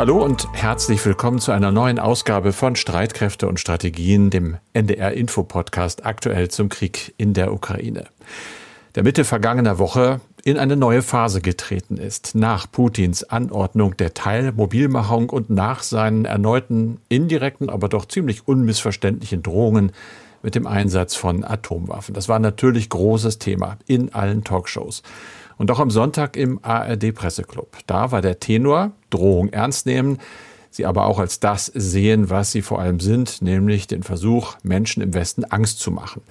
Hallo und herzlich willkommen zu einer neuen Ausgabe von Streitkräfte und Strategien, dem NDR Info Podcast aktuell zum Krieg in der Ukraine. Der Mitte vergangener Woche in eine neue Phase getreten ist, nach Putins Anordnung der Teilmobilmachung und nach seinen erneuten indirekten, aber doch ziemlich unmissverständlichen Drohungen mit dem Einsatz von Atomwaffen. Das war natürlich großes Thema in allen Talkshows. Und auch am Sonntag im ARD Presseclub. Da war der Tenor Drohung ernst nehmen, sie aber auch als das sehen, was sie vor allem sind, nämlich den Versuch, Menschen im Westen Angst zu machen.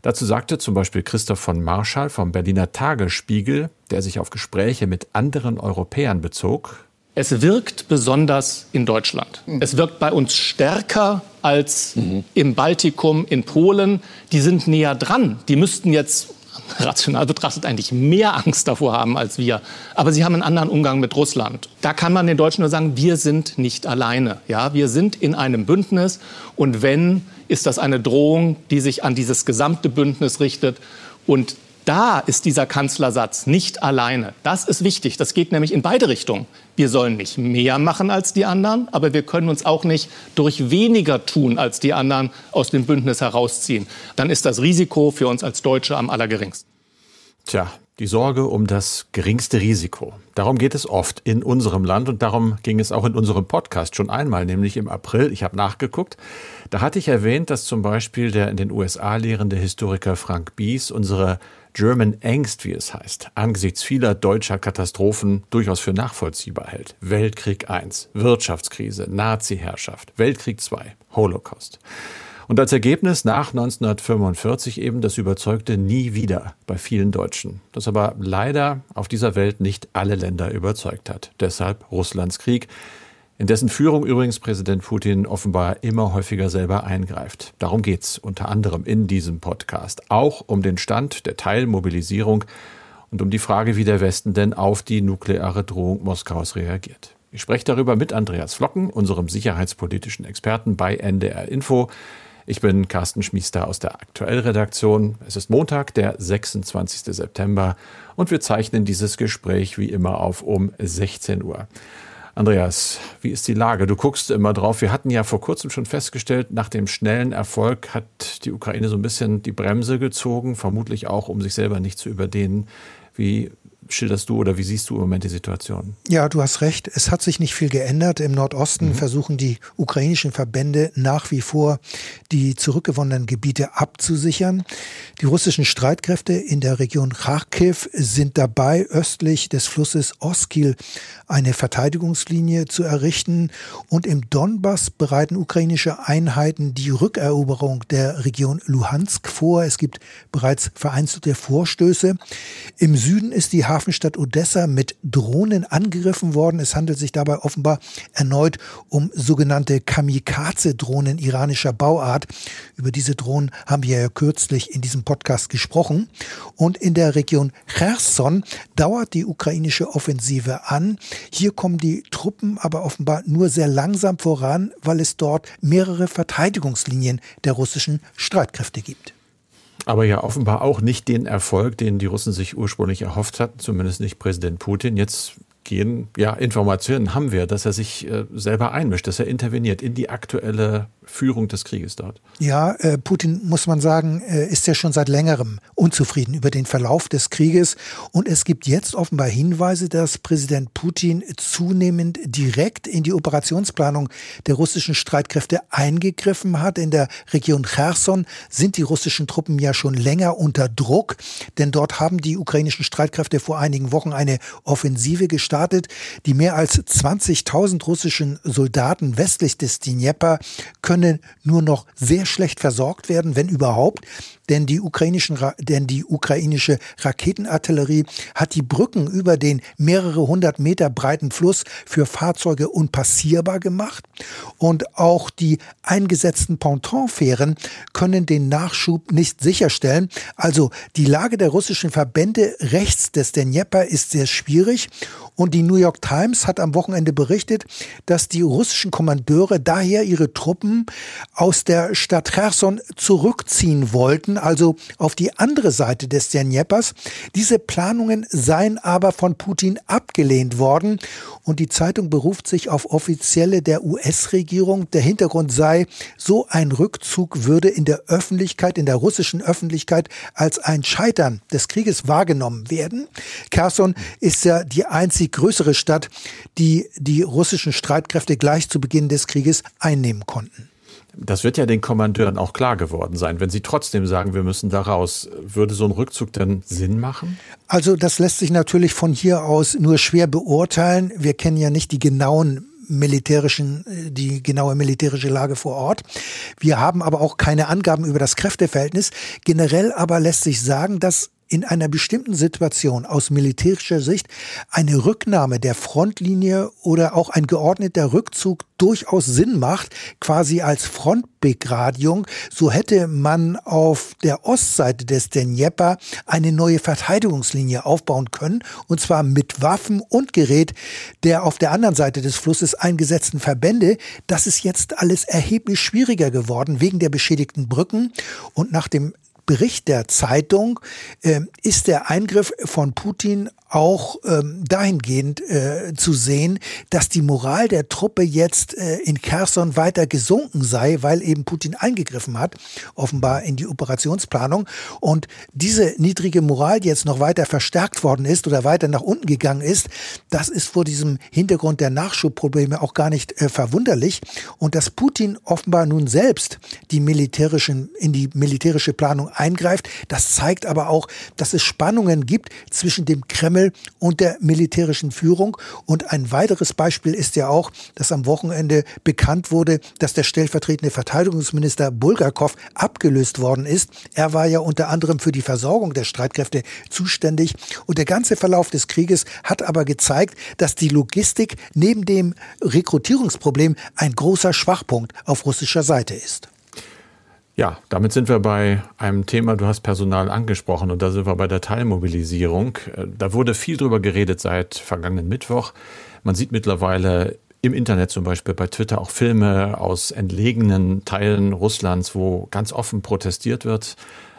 Dazu sagte zum Beispiel Christoph von Marschall vom Berliner Tagesspiegel, der sich auf Gespräche mit anderen Europäern bezog. Es wirkt besonders in Deutschland. Mhm. Es wirkt bei uns stärker als mhm. im Baltikum, in Polen. Die sind näher dran. Die müssten jetzt rational betrachtet eigentlich mehr Angst davor haben als wir. Aber sie haben einen anderen Umgang mit Russland. Da kann man den Deutschen nur sagen, wir sind nicht alleine. Ja, wir sind in einem Bündnis und wenn, ist das eine Drohung, die sich an dieses gesamte Bündnis richtet und da ist dieser Kanzlersatz nicht alleine. Das ist wichtig. Das geht nämlich in beide Richtungen. Wir sollen nicht mehr machen als die anderen, aber wir können uns auch nicht durch weniger tun als die anderen aus dem Bündnis herausziehen. Dann ist das Risiko für uns als Deutsche am allergeringsten. Tja, die Sorge um das geringste Risiko. Darum geht es oft in unserem Land und darum ging es auch in unserem Podcast schon einmal, nämlich im April. Ich habe nachgeguckt. Da hatte ich erwähnt, dass zum Beispiel der in den USA lehrende Historiker Frank Bies unsere German Angst, wie es heißt, angesichts vieler deutscher Katastrophen durchaus für nachvollziehbar hält. Weltkrieg I, Wirtschaftskrise, Nazi-Herrschaft, Weltkrieg II, Holocaust. Und als Ergebnis nach 1945 eben das überzeugte Nie wieder bei vielen Deutschen. Das aber leider auf dieser Welt nicht alle Länder überzeugt hat. Deshalb Russlands Krieg, in dessen Führung übrigens Präsident Putin offenbar immer häufiger selber eingreift. Darum geht's unter anderem in diesem Podcast. Auch um den Stand der Teilmobilisierung und um die Frage, wie der Westen denn auf die nukleare Drohung Moskaus reagiert. Ich spreche darüber mit Andreas Flocken, unserem sicherheitspolitischen Experten bei NDR Info. Ich bin Carsten Schmiester aus der Aktuellredaktion. Es ist Montag, der 26. September und wir zeichnen dieses Gespräch wie immer auf um 16 Uhr. Andreas, wie ist die Lage? Du guckst immer drauf. Wir hatten ja vor kurzem schon festgestellt, nach dem schnellen Erfolg hat die Ukraine so ein bisschen die Bremse gezogen, vermutlich auch, um sich selber nicht zu überdehnen. Wie schilderst du oder wie siehst du im Moment die Situation? Ja, du hast recht. Es hat sich nicht viel geändert. Im Nordosten mhm. versuchen die ukrainischen Verbände nach wie vor, die zurückgewonnenen Gebiete abzusichern. Die russischen Streitkräfte in der Region Kharkiv sind dabei, östlich des Flusses Oskil eine Verteidigungslinie zu errichten. Und im Donbass bereiten ukrainische Einheiten die Rückeroberung der Region Luhansk vor. Es gibt bereits vereinzelte Vorstöße. Im Süden ist die Hafen Hafenstadt Odessa mit Drohnen angegriffen worden. Es handelt sich dabei offenbar erneut um sogenannte Kamikaze-Drohnen iranischer Bauart. Über diese Drohnen haben wir ja kürzlich in diesem Podcast gesprochen. Und in der Region Cherson dauert die ukrainische Offensive an. Hier kommen die Truppen aber offenbar nur sehr langsam voran, weil es dort mehrere Verteidigungslinien der russischen Streitkräfte gibt aber ja offenbar auch nicht den Erfolg, den die Russen sich ursprünglich erhofft hatten, zumindest nicht Präsident Putin. Jetzt gehen, ja, Informationen haben wir, dass er sich äh, selber einmischt, dass er interveniert in die aktuelle Führung des Krieges dort. Ja, äh, Putin, muss man sagen, äh, ist ja schon seit längerem unzufrieden über den Verlauf des Krieges. Und es gibt jetzt offenbar Hinweise, dass Präsident Putin zunehmend direkt in die Operationsplanung der russischen Streitkräfte eingegriffen hat. In der Region Cherson sind die russischen Truppen ja schon länger unter Druck, denn dort haben die ukrainischen Streitkräfte vor einigen Wochen eine Offensive gestartet, die mehr als 20.000 russischen Soldaten westlich des Dnieper können nur noch sehr schlecht versorgt werden, wenn überhaupt. Denn die, ukrainischen, denn die ukrainische Raketenartillerie hat die Brücken über den mehrere hundert Meter breiten Fluss für Fahrzeuge unpassierbar gemacht. Und auch die eingesetzten Pontonfähren können den Nachschub nicht sicherstellen. Also die Lage der russischen Verbände rechts des Dnieper ist sehr schwierig. Und die New York Times hat am Wochenende berichtet, dass die russischen Kommandeure daher ihre Truppen aus der Stadt Cherson zurückziehen wollten, also auf die andere Seite des Dnjeprs. Diese Planungen seien aber von Putin abgelehnt worden und die Zeitung beruft sich auf Offizielle der US-Regierung. Der Hintergrund sei, so ein Rückzug würde in der Öffentlichkeit, in der russischen Öffentlichkeit als ein Scheitern des Krieges wahrgenommen werden. Kherson ist ja die einzig größere Stadt, die die russischen Streitkräfte gleich zu Beginn des Krieges einnehmen konnten. Das wird ja den Kommandeuren auch klar geworden sein. Wenn sie trotzdem sagen, wir müssen da raus, würde so ein Rückzug dann Sinn machen? Also das lässt sich natürlich von hier aus nur schwer beurteilen. Wir kennen ja nicht die genauen militärischen, die genaue militärische Lage vor Ort. Wir haben aber auch keine Angaben über das Kräfteverhältnis. Generell aber lässt sich sagen, dass in einer bestimmten Situation aus militärischer Sicht eine Rücknahme der Frontlinie oder auch ein geordneter Rückzug durchaus Sinn macht, quasi als Frontbegradigung, so hätte man auf der Ostseite des Dnjepr eine neue Verteidigungslinie aufbauen können, und zwar mit Waffen und Gerät der auf der anderen Seite des Flusses eingesetzten Verbände. Das ist jetzt alles erheblich schwieriger geworden wegen der beschädigten Brücken und nach dem Bericht der Zeitung äh, ist der Eingriff von Putin auch ähm, dahingehend äh, zu sehen, dass die Moral der Truppe jetzt äh, in Kherson weiter gesunken sei, weil eben Putin eingegriffen hat, offenbar in die Operationsplanung. Und diese niedrige Moral, die jetzt noch weiter verstärkt worden ist oder weiter nach unten gegangen ist, das ist vor diesem Hintergrund der Nachschubprobleme auch gar nicht äh, verwunderlich. Und dass Putin offenbar nun selbst die militärischen, in die militärische Planung eingreift, das zeigt aber auch, dass es Spannungen gibt zwischen dem Kreml Kreml und der militärischen Führung. Und ein weiteres Beispiel ist ja auch, dass am Wochenende bekannt wurde, dass der stellvertretende Verteidigungsminister Bulgakov abgelöst worden ist. Er war ja unter anderem für die Versorgung der Streitkräfte zuständig. Und der ganze Verlauf des Krieges hat aber gezeigt, dass die Logistik neben dem Rekrutierungsproblem ein großer Schwachpunkt auf russischer Seite ist. Ja, damit sind wir bei einem Thema, du hast Personal angesprochen und da sind wir bei der Teilmobilisierung. Äh, da wurde viel drüber geredet seit vergangenen Mittwoch. Man sieht mittlerweile im Internet zum Beispiel bei Twitter auch Filme aus entlegenen Teilen Russlands, wo ganz offen protestiert wird.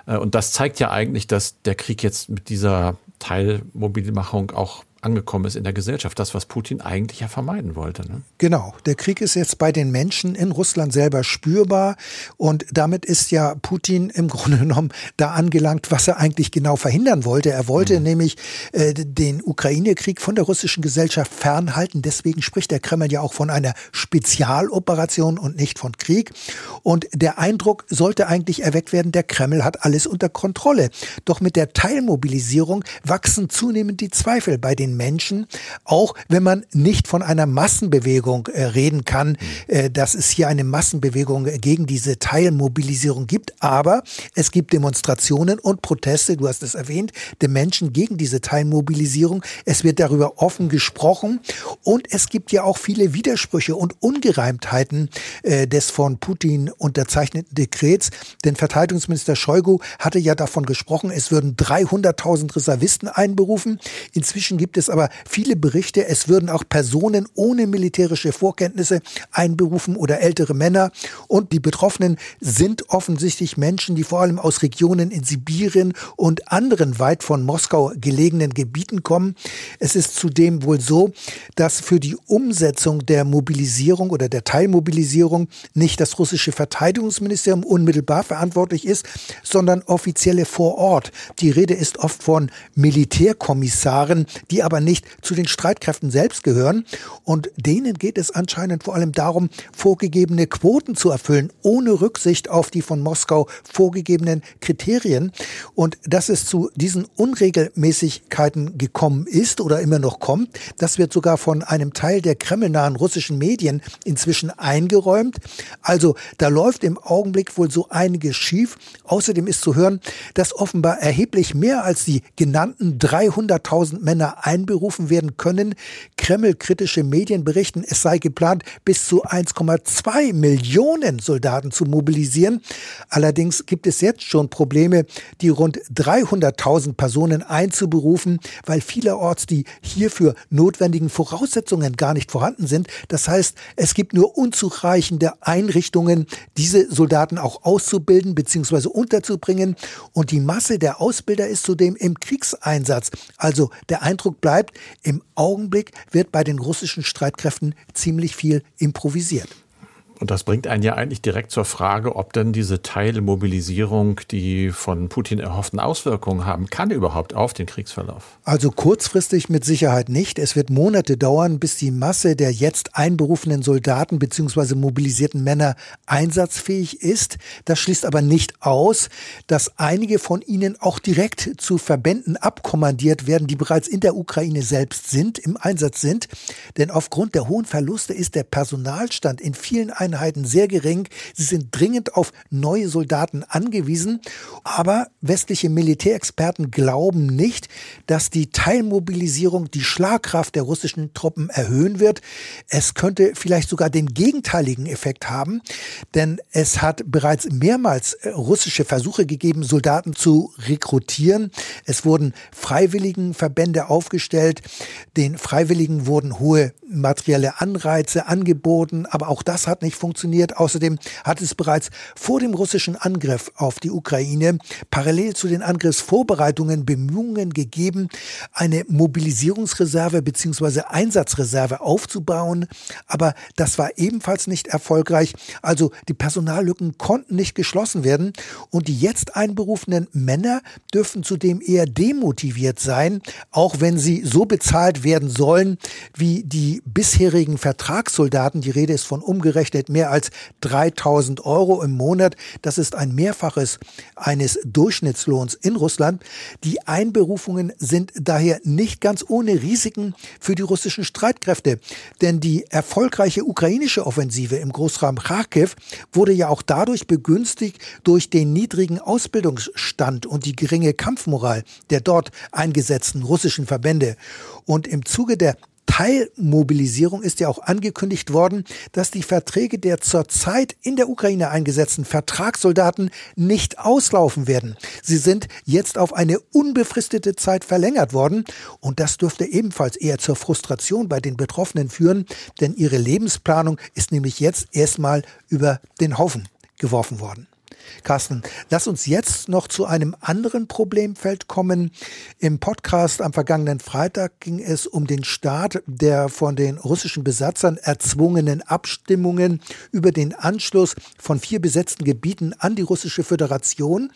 Äh, und das zeigt ja eigentlich, dass der Krieg jetzt mit dieser Teilmobilmachung auch angekommen ist in der Gesellschaft. Das, was Putin eigentlich ja vermeiden wollte. Ne? Genau. Der Krieg ist jetzt bei den Menschen in Russland selber spürbar. Und damit ist ja Putin im Grunde genommen da angelangt, was er eigentlich genau verhindern wollte. Er wollte mhm. nämlich äh, den Ukraine-Krieg von der russischen Gesellschaft fernhalten. Deswegen spricht der Kreml ja auch von einer Spezialoperation und nicht von Krieg. Und der Eindruck sollte eigentlich erweckt werden, der Kreml hat alles unter Kontrolle. Doch mit der Teilmobilisierung wachsen zunehmend die Zweifel bei den den Menschen, auch wenn man nicht von einer Massenbewegung äh, reden kann, äh, dass es hier eine Massenbewegung gegen diese Teilmobilisierung gibt. Aber es gibt Demonstrationen und Proteste, du hast es erwähnt, der Menschen gegen diese Teilmobilisierung. Es wird darüber offen gesprochen und es gibt ja auch viele Widersprüche und Ungereimtheiten äh, des von Putin unterzeichneten Dekrets. Denn Verteidigungsminister Shoigu hatte ja davon gesprochen, es würden 300.000 Reservisten einberufen. Inzwischen gibt es es aber viele Berichte, es würden auch Personen ohne militärische Vorkenntnisse einberufen oder ältere Männer. Und die Betroffenen sind offensichtlich Menschen, die vor allem aus Regionen in Sibirien und anderen weit von Moskau gelegenen Gebieten kommen. Es ist zudem wohl so, dass für die Umsetzung der Mobilisierung oder der Teilmobilisierung nicht das russische Verteidigungsministerium unmittelbar verantwortlich ist, sondern Offizielle vor Ort. Die Rede ist oft von Militärkommissaren, die aber aber nicht zu den Streitkräften selbst gehören. Und denen geht es anscheinend vor allem darum, vorgegebene Quoten zu erfüllen, ohne Rücksicht auf die von Moskau vorgegebenen Kriterien. Und dass es zu diesen Unregelmäßigkeiten gekommen ist oder immer noch kommt, das wird sogar von einem Teil der kremlnahen russischen Medien inzwischen eingeräumt. Also da läuft im Augenblick wohl so einiges schief. Außerdem ist zu hören, dass offenbar erheblich mehr als die genannten 300.000 Männer ein einberufen werden können. Kreml-kritische Medien berichten, es sei geplant, bis zu 1,2 Millionen Soldaten zu mobilisieren. Allerdings gibt es jetzt schon Probleme, die rund 300.000 Personen einzuberufen, weil vielerorts die hierfür notwendigen Voraussetzungen gar nicht vorhanden sind. Das heißt, es gibt nur unzureichende Einrichtungen, diese Soldaten auch auszubilden bzw. unterzubringen. Und die Masse der Ausbilder ist zudem im Kriegseinsatz. Also der Eindruck bleibt, im Augenblick wird bei den russischen Streitkräften ziemlich viel improvisiert. Und das bringt einen ja eigentlich direkt zur Frage, ob denn diese Teilmobilisierung die von Putin erhofften Auswirkungen haben kann überhaupt auf den Kriegsverlauf. Also kurzfristig mit Sicherheit nicht. Es wird Monate dauern, bis die Masse der jetzt einberufenen Soldaten bzw. mobilisierten Männer einsatzfähig ist. Das schließt aber nicht aus, dass einige von ihnen auch direkt zu Verbänden abkommandiert werden, die bereits in der Ukraine selbst sind, im Einsatz sind. Denn aufgrund der hohen Verluste ist der Personalstand in vielen Einheiten Einheiten sehr gering. Sie sind dringend auf neue Soldaten angewiesen. Aber westliche Militärexperten glauben nicht, dass die Teilmobilisierung die Schlagkraft der russischen Truppen erhöhen wird. Es könnte vielleicht sogar den gegenteiligen Effekt haben, denn es hat bereits mehrmals äh, russische Versuche gegeben, Soldaten zu rekrutieren. Es wurden Freiwilligenverbände aufgestellt. Den Freiwilligen wurden hohe materielle Anreize angeboten, aber auch das hat nicht funktioniert. Außerdem hat es bereits vor dem russischen Angriff auf die Ukraine parallel zu den Angriffsvorbereitungen Bemühungen gegeben, eine Mobilisierungsreserve bzw. Einsatzreserve aufzubauen. Aber das war ebenfalls nicht erfolgreich. Also die Personallücken konnten nicht geschlossen werden. Und die jetzt einberufenen Männer dürften zudem eher demotiviert sein, auch wenn sie so bezahlt werden sollen wie die bisherigen Vertragssoldaten. Die Rede ist von umgerechnet mehr als 3000 Euro im Monat. Das ist ein Mehrfaches eines Durchschnittslohns in Russland. Die Einberufungen sind daher nicht ganz ohne Risiken für die russischen Streitkräfte. Denn die erfolgreiche ukrainische Offensive im Großraum Kharkiv wurde ja auch dadurch begünstigt durch den niedrigen Ausbildungsstand und die geringe Kampfmoral der dort eingesetzten russischen Verbände. Und im Zuge der Teilmobilisierung ist ja auch angekündigt worden, dass die Verträge der zurzeit in der Ukraine eingesetzten Vertragssoldaten nicht auslaufen werden. Sie sind jetzt auf eine unbefristete Zeit verlängert worden und das dürfte ebenfalls eher zur Frustration bei den Betroffenen führen, denn ihre Lebensplanung ist nämlich jetzt erstmal über den Haufen geworfen worden. Carsten, lass uns jetzt noch zu einem anderen Problemfeld kommen. Im Podcast am vergangenen Freitag ging es um den Start der von den russischen Besatzern erzwungenen Abstimmungen über den Anschluss von vier besetzten Gebieten an die russische Föderation.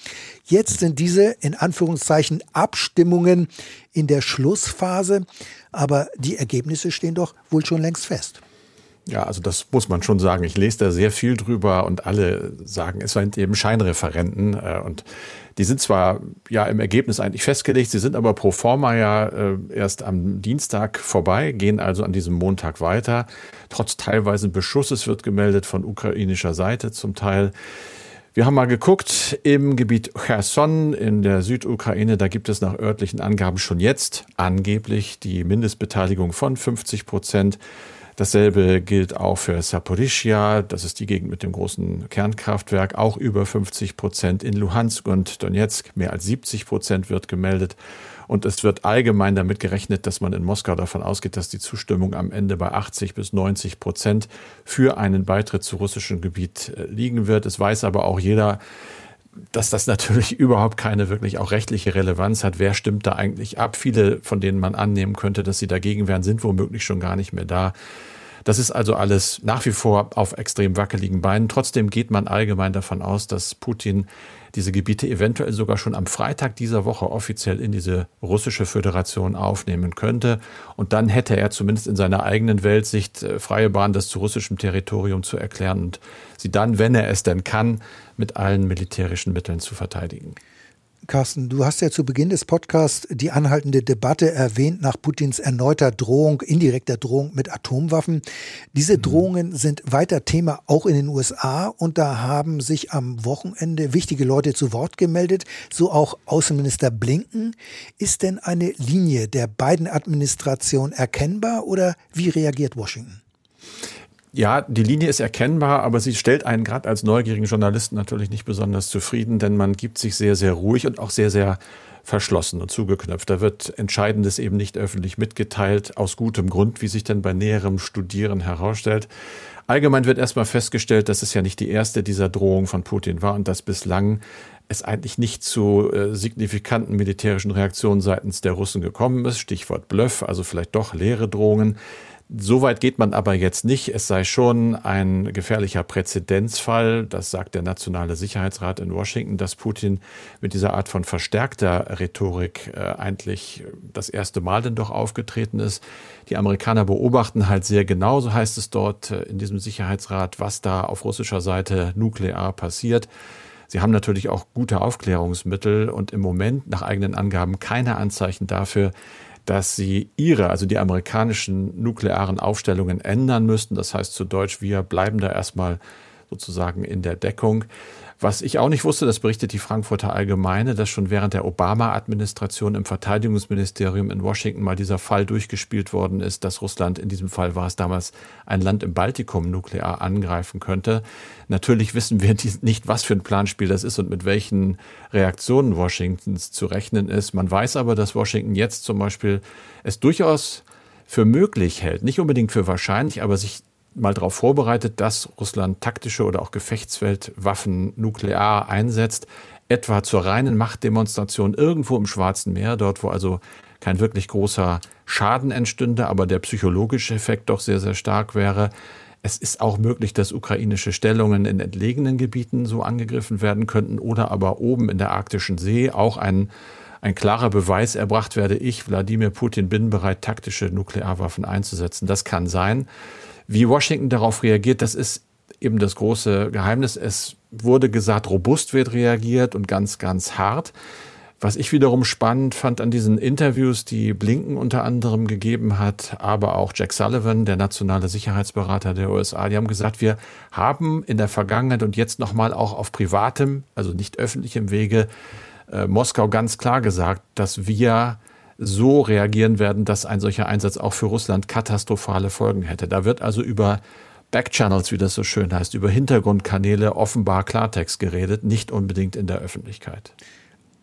Jetzt sind diese in Anführungszeichen Abstimmungen in der Schlussphase, aber die Ergebnisse stehen doch wohl schon längst fest. Ja, also das muss man schon sagen. Ich lese da sehr viel drüber und alle sagen, es sind eben Scheinreferenten äh, und die sind zwar ja im Ergebnis eigentlich festgelegt, sie sind aber pro forma ja äh, erst am Dienstag vorbei, gehen also an diesem Montag weiter. Trotz teilweise Beschusses wird gemeldet von ukrainischer Seite zum Teil. Wir haben mal geguckt, im Gebiet Cherson in der Südukraine, da gibt es nach örtlichen Angaben schon jetzt angeblich die Mindestbeteiligung von 50 Prozent. Dasselbe gilt auch für Saporischia, das ist die Gegend mit dem großen Kernkraftwerk, auch über 50 Prozent. In Luhansk und Donetsk mehr als 70 Prozent wird gemeldet. Und es wird allgemein damit gerechnet, dass man in Moskau davon ausgeht, dass die Zustimmung am Ende bei 80 bis 90 Prozent für einen Beitritt zu russischem Gebiet äh, liegen wird. Es weiß aber auch jeder, dass das natürlich überhaupt keine wirklich auch rechtliche Relevanz hat. Wer stimmt da eigentlich ab? Viele, von denen man annehmen könnte, dass sie dagegen wären, sind womöglich schon gar nicht mehr da. Das ist also alles nach wie vor auf extrem wackeligen Beinen. Trotzdem geht man allgemein davon aus, dass Putin diese Gebiete eventuell sogar schon am Freitag dieser Woche offiziell in diese russische Föderation aufnehmen könnte. Und dann hätte er zumindest in seiner eigenen Weltsicht äh, freie Bahn, das zu russischem Territorium zu erklären und sie dann, wenn er es denn kann, mit allen militärischen Mitteln zu verteidigen. Carsten, du hast ja zu Beginn des Podcasts die anhaltende Debatte erwähnt nach Putins erneuter Drohung, indirekter Drohung mit Atomwaffen. Diese mhm. Drohungen sind weiter Thema auch in den USA und da haben sich am Wochenende wichtige Leute zu Wort gemeldet, so auch Außenminister Blinken. Ist denn eine Linie der beiden Administrationen erkennbar oder wie reagiert Washington? Ja, die Linie ist erkennbar, aber sie stellt einen gerade als neugierigen Journalisten natürlich nicht besonders zufrieden, denn man gibt sich sehr, sehr ruhig und auch sehr, sehr verschlossen und zugeknöpft. Da wird Entscheidendes eben nicht öffentlich mitgeteilt, aus gutem Grund, wie sich denn bei näherem Studieren herausstellt. Allgemein wird erstmal festgestellt, dass es ja nicht die erste dieser Drohungen von Putin war und dass bislang es eigentlich nicht zu äh, signifikanten militärischen Reaktionen seitens der Russen gekommen ist. Stichwort Bluff, also vielleicht doch leere Drohungen. So weit geht man aber jetzt nicht. Es sei schon ein gefährlicher Präzedenzfall, das sagt der Nationale Sicherheitsrat in Washington, dass Putin mit dieser Art von verstärkter Rhetorik äh, eigentlich das erste Mal denn doch aufgetreten ist. Die Amerikaner beobachten halt sehr genau, so heißt es dort äh, in diesem Sicherheitsrat, was da auf russischer Seite nuklear passiert. Sie haben natürlich auch gute Aufklärungsmittel und im Moment nach eigenen Angaben keine Anzeichen dafür, dass sie ihre, also die amerikanischen nuklearen Aufstellungen ändern müssten. Das heißt zu Deutsch, wir bleiben da erstmal sozusagen in der Deckung. Was ich auch nicht wusste, das berichtet die Frankfurter Allgemeine, dass schon während der Obama-Administration im Verteidigungsministerium in Washington mal dieser Fall durchgespielt worden ist, dass Russland, in diesem Fall war es damals ein Land im Baltikum, nuklear angreifen könnte. Natürlich wissen wir nicht, was für ein Planspiel das ist und mit welchen Reaktionen Washingtons zu rechnen ist. Man weiß aber, dass Washington jetzt zum Beispiel es durchaus für möglich hält, nicht unbedingt für wahrscheinlich, aber sich mal darauf vorbereitet, dass Russland taktische oder auch Gefechtsfeldwaffen nuklear einsetzt, etwa zur reinen Machtdemonstration irgendwo im Schwarzen Meer, dort wo also kein wirklich großer Schaden entstünde, aber der psychologische Effekt doch sehr, sehr stark wäre. Es ist auch möglich, dass ukrainische Stellungen in entlegenen Gebieten so angegriffen werden könnten oder aber oben in der arktischen See auch ein, ein klarer Beweis erbracht werde, ich, Wladimir Putin, bin bereit, taktische Nuklearwaffen einzusetzen. Das kann sein. Wie Washington darauf reagiert, das ist eben das große Geheimnis. Es wurde gesagt, robust wird reagiert und ganz, ganz hart. Was ich wiederum spannend fand an diesen Interviews, die Blinken unter anderem gegeben hat, aber auch Jack Sullivan, der nationale Sicherheitsberater der USA, die haben gesagt, wir haben in der Vergangenheit und jetzt nochmal auch auf privatem, also nicht öffentlichem Wege, äh, Moskau ganz klar gesagt, dass wir so reagieren werden, dass ein solcher Einsatz auch für Russland katastrophale Folgen hätte. Da wird also über Backchannels, wie das so schön heißt, über Hintergrundkanäle offenbar Klartext geredet, nicht unbedingt in der Öffentlichkeit.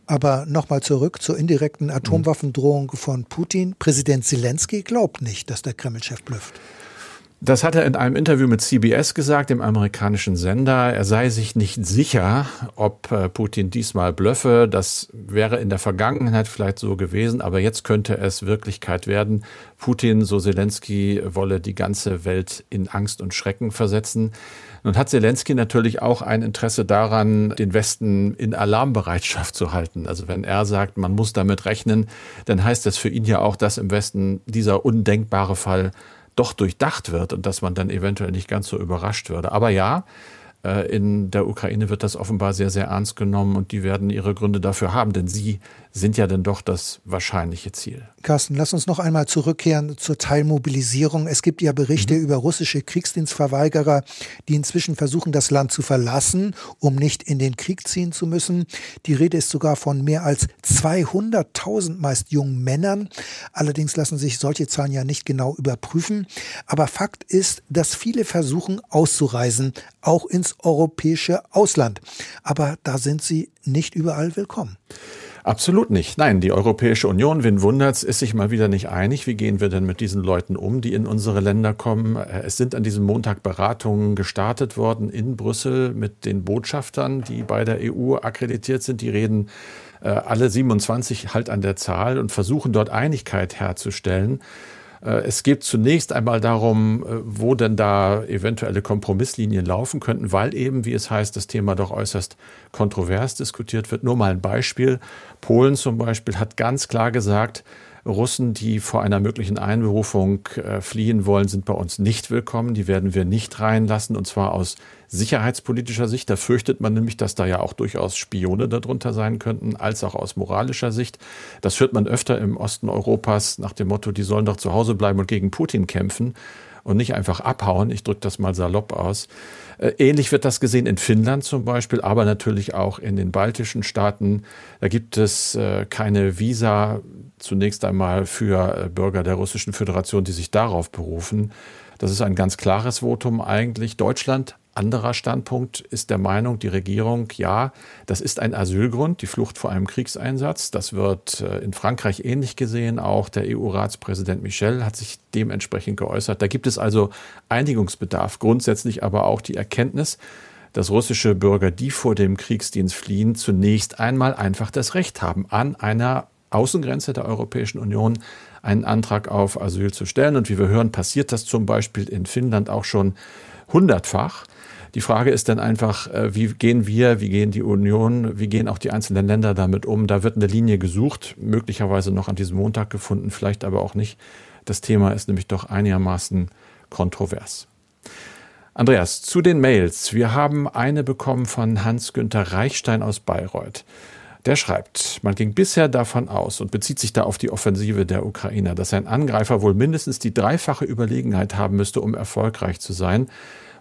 Aber nochmal zurück zur indirekten Atomwaffendrohung von Putin. Präsident Zelensky glaubt nicht, dass der Kreml-Chef blüfft. Das hat er in einem Interview mit CBS gesagt, dem amerikanischen Sender. Er sei sich nicht sicher, ob äh, Putin diesmal blöffe. Das wäre in der Vergangenheit vielleicht so gewesen, aber jetzt könnte es Wirklichkeit werden. Putin, so Zelensky, wolle die ganze Welt in Angst und Schrecken versetzen. Nun hat Zelensky natürlich auch ein Interesse daran, den Westen in Alarmbereitschaft zu halten. Also wenn er sagt, man muss damit rechnen, dann heißt das für ihn ja auch, dass im Westen dieser undenkbare Fall doch durchdacht wird und dass man dann eventuell nicht ganz so überrascht würde. Aber ja, äh, in der Ukraine wird das offenbar sehr, sehr ernst genommen und die werden ihre Gründe dafür haben, denn sie sind ja dann doch das wahrscheinliche Ziel. Carsten, lass uns noch einmal zurückkehren zur Teilmobilisierung. Es gibt ja Berichte mhm. über russische Kriegsdienstverweigerer, die inzwischen versuchen, das Land zu verlassen, um nicht in den Krieg ziehen zu müssen. Die Rede ist sogar von mehr als 200.000 meist jungen Männern. Allerdings lassen sich solche Zahlen ja nicht genau überprüfen. Aber Fakt ist, dass viele versuchen auszureisen, auch ins europäische Ausland. Aber da sind sie nicht überall willkommen. Absolut nicht. Nein, die Europäische Union, wen wundert's, ist sich mal wieder nicht einig. Wie gehen wir denn mit diesen Leuten um, die in unsere Länder kommen? Äh, es sind an diesem Montag Beratungen gestartet worden in Brüssel mit den Botschaftern, die bei der EU akkreditiert sind. Die reden äh, alle 27 halt an der Zahl und versuchen dort Einigkeit herzustellen. Äh, es geht zunächst einmal darum, äh, wo denn da eventuelle Kompromisslinien laufen könnten, weil eben, wie es heißt, das Thema doch äußerst kontrovers diskutiert wird. Nur mal ein Beispiel. Polen zum Beispiel hat ganz klar gesagt, Russen, die vor einer möglichen Einberufung äh, fliehen wollen, sind bei uns nicht willkommen. Die werden wir nicht reinlassen, und zwar aus sicherheitspolitischer Sicht. Da fürchtet man nämlich, dass da ja auch durchaus Spione darunter sein könnten, als auch aus moralischer Sicht. Das hört man öfter im Osten Europas nach dem Motto, die sollen doch zu Hause bleiben und gegen Putin kämpfen und nicht einfach abhauen. Ich drücke das mal salopp aus. Äh, ähnlich wird das gesehen in Finnland zum Beispiel, aber natürlich auch in den baltischen Staaten. Da gibt es äh, keine Visa zunächst einmal für äh, Bürger der Russischen Föderation, die sich darauf berufen. Das ist ein ganz klares Votum eigentlich. Deutschland anderer Standpunkt ist der Meinung, die Regierung, ja, das ist ein Asylgrund, die Flucht vor einem Kriegseinsatz. Das wird äh, in Frankreich ähnlich gesehen. Auch der EU-Ratspräsident Michel hat sich dementsprechend geäußert. Da gibt es also Einigungsbedarf, grundsätzlich aber auch die Erkenntnis, dass russische Bürger, die vor dem Kriegsdienst fliehen, zunächst einmal einfach das Recht haben, an einer Außengrenze der Europäischen Union einen Antrag auf Asyl zu stellen. Und wie wir hören, passiert das zum Beispiel in Finnland auch schon hundertfach. Die Frage ist dann einfach, äh, wie gehen wir, wie gehen die Union, wie gehen auch die einzelnen Länder damit um? Da wird eine Linie gesucht, möglicherweise noch an diesem Montag gefunden, vielleicht aber auch nicht. Das Thema ist nämlich doch einigermaßen kontrovers. Andreas, zu den Mails. Wir haben eine bekommen von Hans-Günther Reichstein aus Bayreuth. Der schreibt, man ging bisher davon aus und bezieht sich da auf die Offensive der Ukrainer, dass ein Angreifer wohl mindestens die dreifache Überlegenheit haben müsste, um erfolgreich zu sein.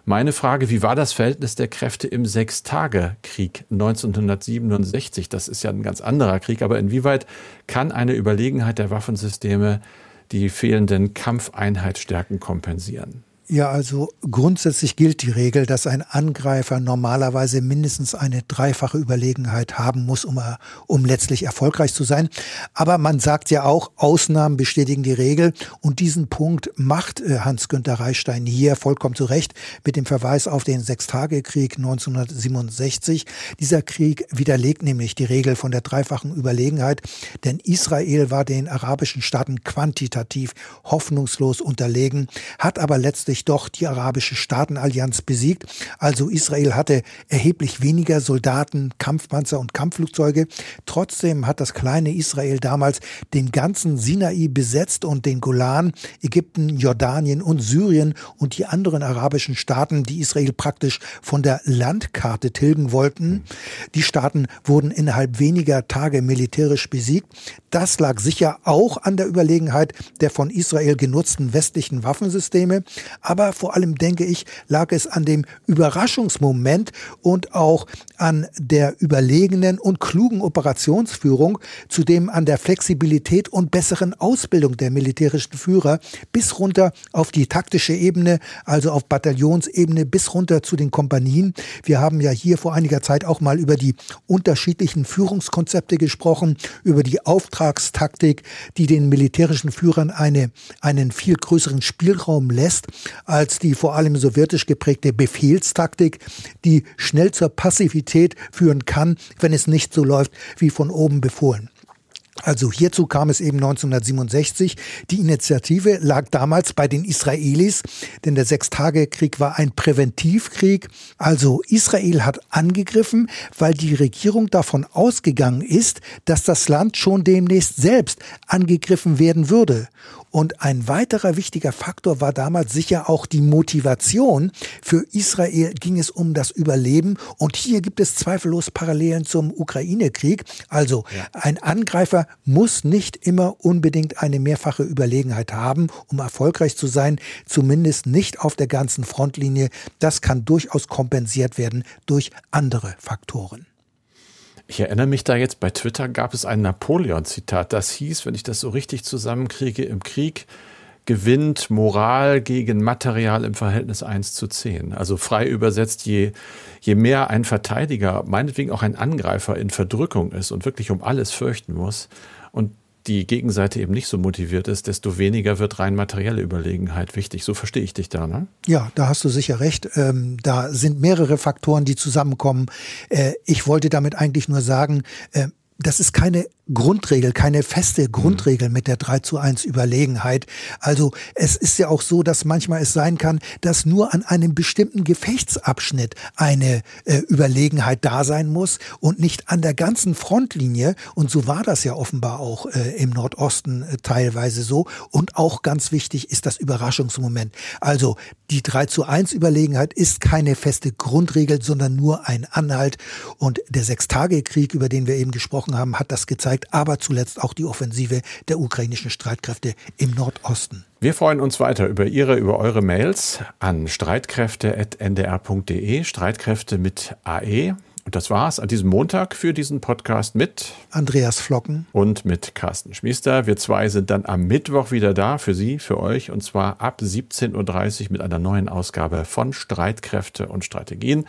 Meine Frage, wie war das Verhältnis der Kräfte im Sechstagekrieg 1967? Das ist ja ein ganz anderer Krieg, aber inwieweit kann eine Überlegenheit der Waffensysteme die fehlenden Kampfeinheitsstärken kompensieren? Ja, also grundsätzlich gilt die Regel, dass ein Angreifer normalerweise mindestens eine dreifache Überlegenheit haben muss, um, um letztlich erfolgreich zu sein. Aber man sagt ja auch, Ausnahmen bestätigen die Regel. Und diesen Punkt macht äh, Hans-Günther Reichstein hier vollkommen zu Recht mit dem Verweis auf den Sechstagekrieg 1967. Dieser Krieg widerlegt nämlich die Regel von der dreifachen Überlegenheit, denn Israel war den arabischen Staaten quantitativ hoffnungslos unterlegen, hat aber letztlich doch die arabische Staatenallianz besiegt. Also Israel hatte erheblich weniger Soldaten, Kampfpanzer und Kampfflugzeuge. Trotzdem hat das kleine Israel damals den ganzen Sinai besetzt und den Golan, Ägypten, Jordanien und Syrien und die anderen arabischen Staaten, die Israel praktisch von der Landkarte tilgen wollten. Die Staaten wurden innerhalb weniger Tage militärisch besiegt. Das lag sicher auch an der Überlegenheit der von Israel genutzten westlichen Waffensysteme, aber vor allem denke ich, lag es an dem Überraschungsmoment und auch an der überlegenen und klugen Operationsführung, zudem an der Flexibilität und besseren Ausbildung der militärischen Führer bis runter auf die taktische Ebene, also auf Bataillonsebene bis runter zu den Kompanien. Wir haben ja hier vor einiger Zeit auch mal über die unterschiedlichen Führungskonzepte gesprochen, über die Auftragstaktik, die den militärischen Führern eine, einen viel größeren Spielraum lässt als die vor allem sowjetisch geprägte Befehlstaktik, die schnell zur Passivität führen kann, wenn es nicht so läuft wie von oben befohlen. Also hierzu kam es eben 1967. Die Initiative lag damals bei den Israelis, denn der Sechstagekrieg war ein Präventivkrieg. Also Israel hat angegriffen, weil die Regierung davon ausgegangen ist, dass das Land schon demnächst selbst angegriffen werden würde. Und ein weiterer wichtiger Faktor war damals sicher auch die Motivation. Für Israel ging es um das Überleben. Und hier gibt es zweifellos Parallelen zum Ukraine-Krieg. Also ja. ein Angreifer muss nicht immer unbedingt eine mehrfache Überlegenheit haben, um erfolgreich zu sein. Zumindest nicht auf der ganzen Frontlinie. Das kann durchaus kompensiert werden durch andere Faktoren. Ich erinnere mich da jetzt, bei Twitter gab es ein Napoleon-Zitat, das hieß, wenn ich das so richtig zusammenkriege, im Krieg gewinnt Moral gegen Material im Verhältnis 1 zu 10. Also frei übersetzt, je, je mehr ein Verteidiger, meinetwegen auch ein Angreifer in Verdrückung ist und wirklich um alles fürchten muss und die Gegenseite eben nicht so motiviert ist, desto weniger wird rein materielle Überlegenheit wichtig. So verstehe ich dich da, ne? Ja, da hast du sicher recht. Ähm, da sind mehrere Faktoren, die zusammenkommen. Äh, ich wollte damit eigentlich nur sagen, äh, das ist keine Grundregel, keine feste Grundregel mit der 3 zu 1 Überlegenheit. Also es ist ja auch so, dass manchmal es sein kann, dass nur an einem bestimmten Gefechtsabschnitt eine äh, Überlegenheit da sein muss und nicht an der ganzen Frontlinie. Und so war das ja offenbar auch äh, im Nordosten äh, teilweise so. Und auch ganz wichtig ist das Überraschungsmoment. Also die 3 zu 1 Überlegenheit ist keine feste Grundregel, sondern nur ein Anhalt. Und der Sechstagekrieg, über den wir eben gesprochen haben, hat das gezeigt, aber zuletzt auch die Offensive der ukrainischen Streitkräfte im Nordosten. Wir freuen uns weiter über Ihre, über eure Mails an streitkräfte.ndr.de, Streitkräfte mit AE. Und das war's an diesem Montag für diesen Podcast mit Andreas Flocken und mit Carsten Schmiester. Wir zwei sind dann am Mittwoch wieder da für Sie, für euch, und zwar ab 17.30 Uhr mit einer neuen Ausgabe von Streitkräfte und Strategien.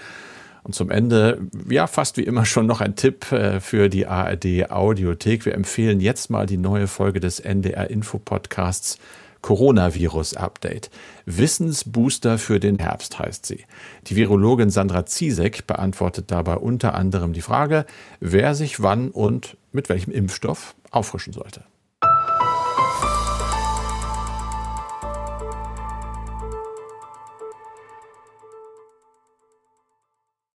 Und zum Ende, ja, fast wie immer schon noch ein Tipp äh, für die ARD Audiothek. Wir empfehlen jetzt mal die neue Folge des NDR Info Podcasts Coronavirus-Update. Wissensbooster für den Herbst heißt sie. Die Virologin Sandra Ziesek beantwortet dabei unter anderem die Frage, wer sich wann und mit welchem Impfstoff auffrischen sollte.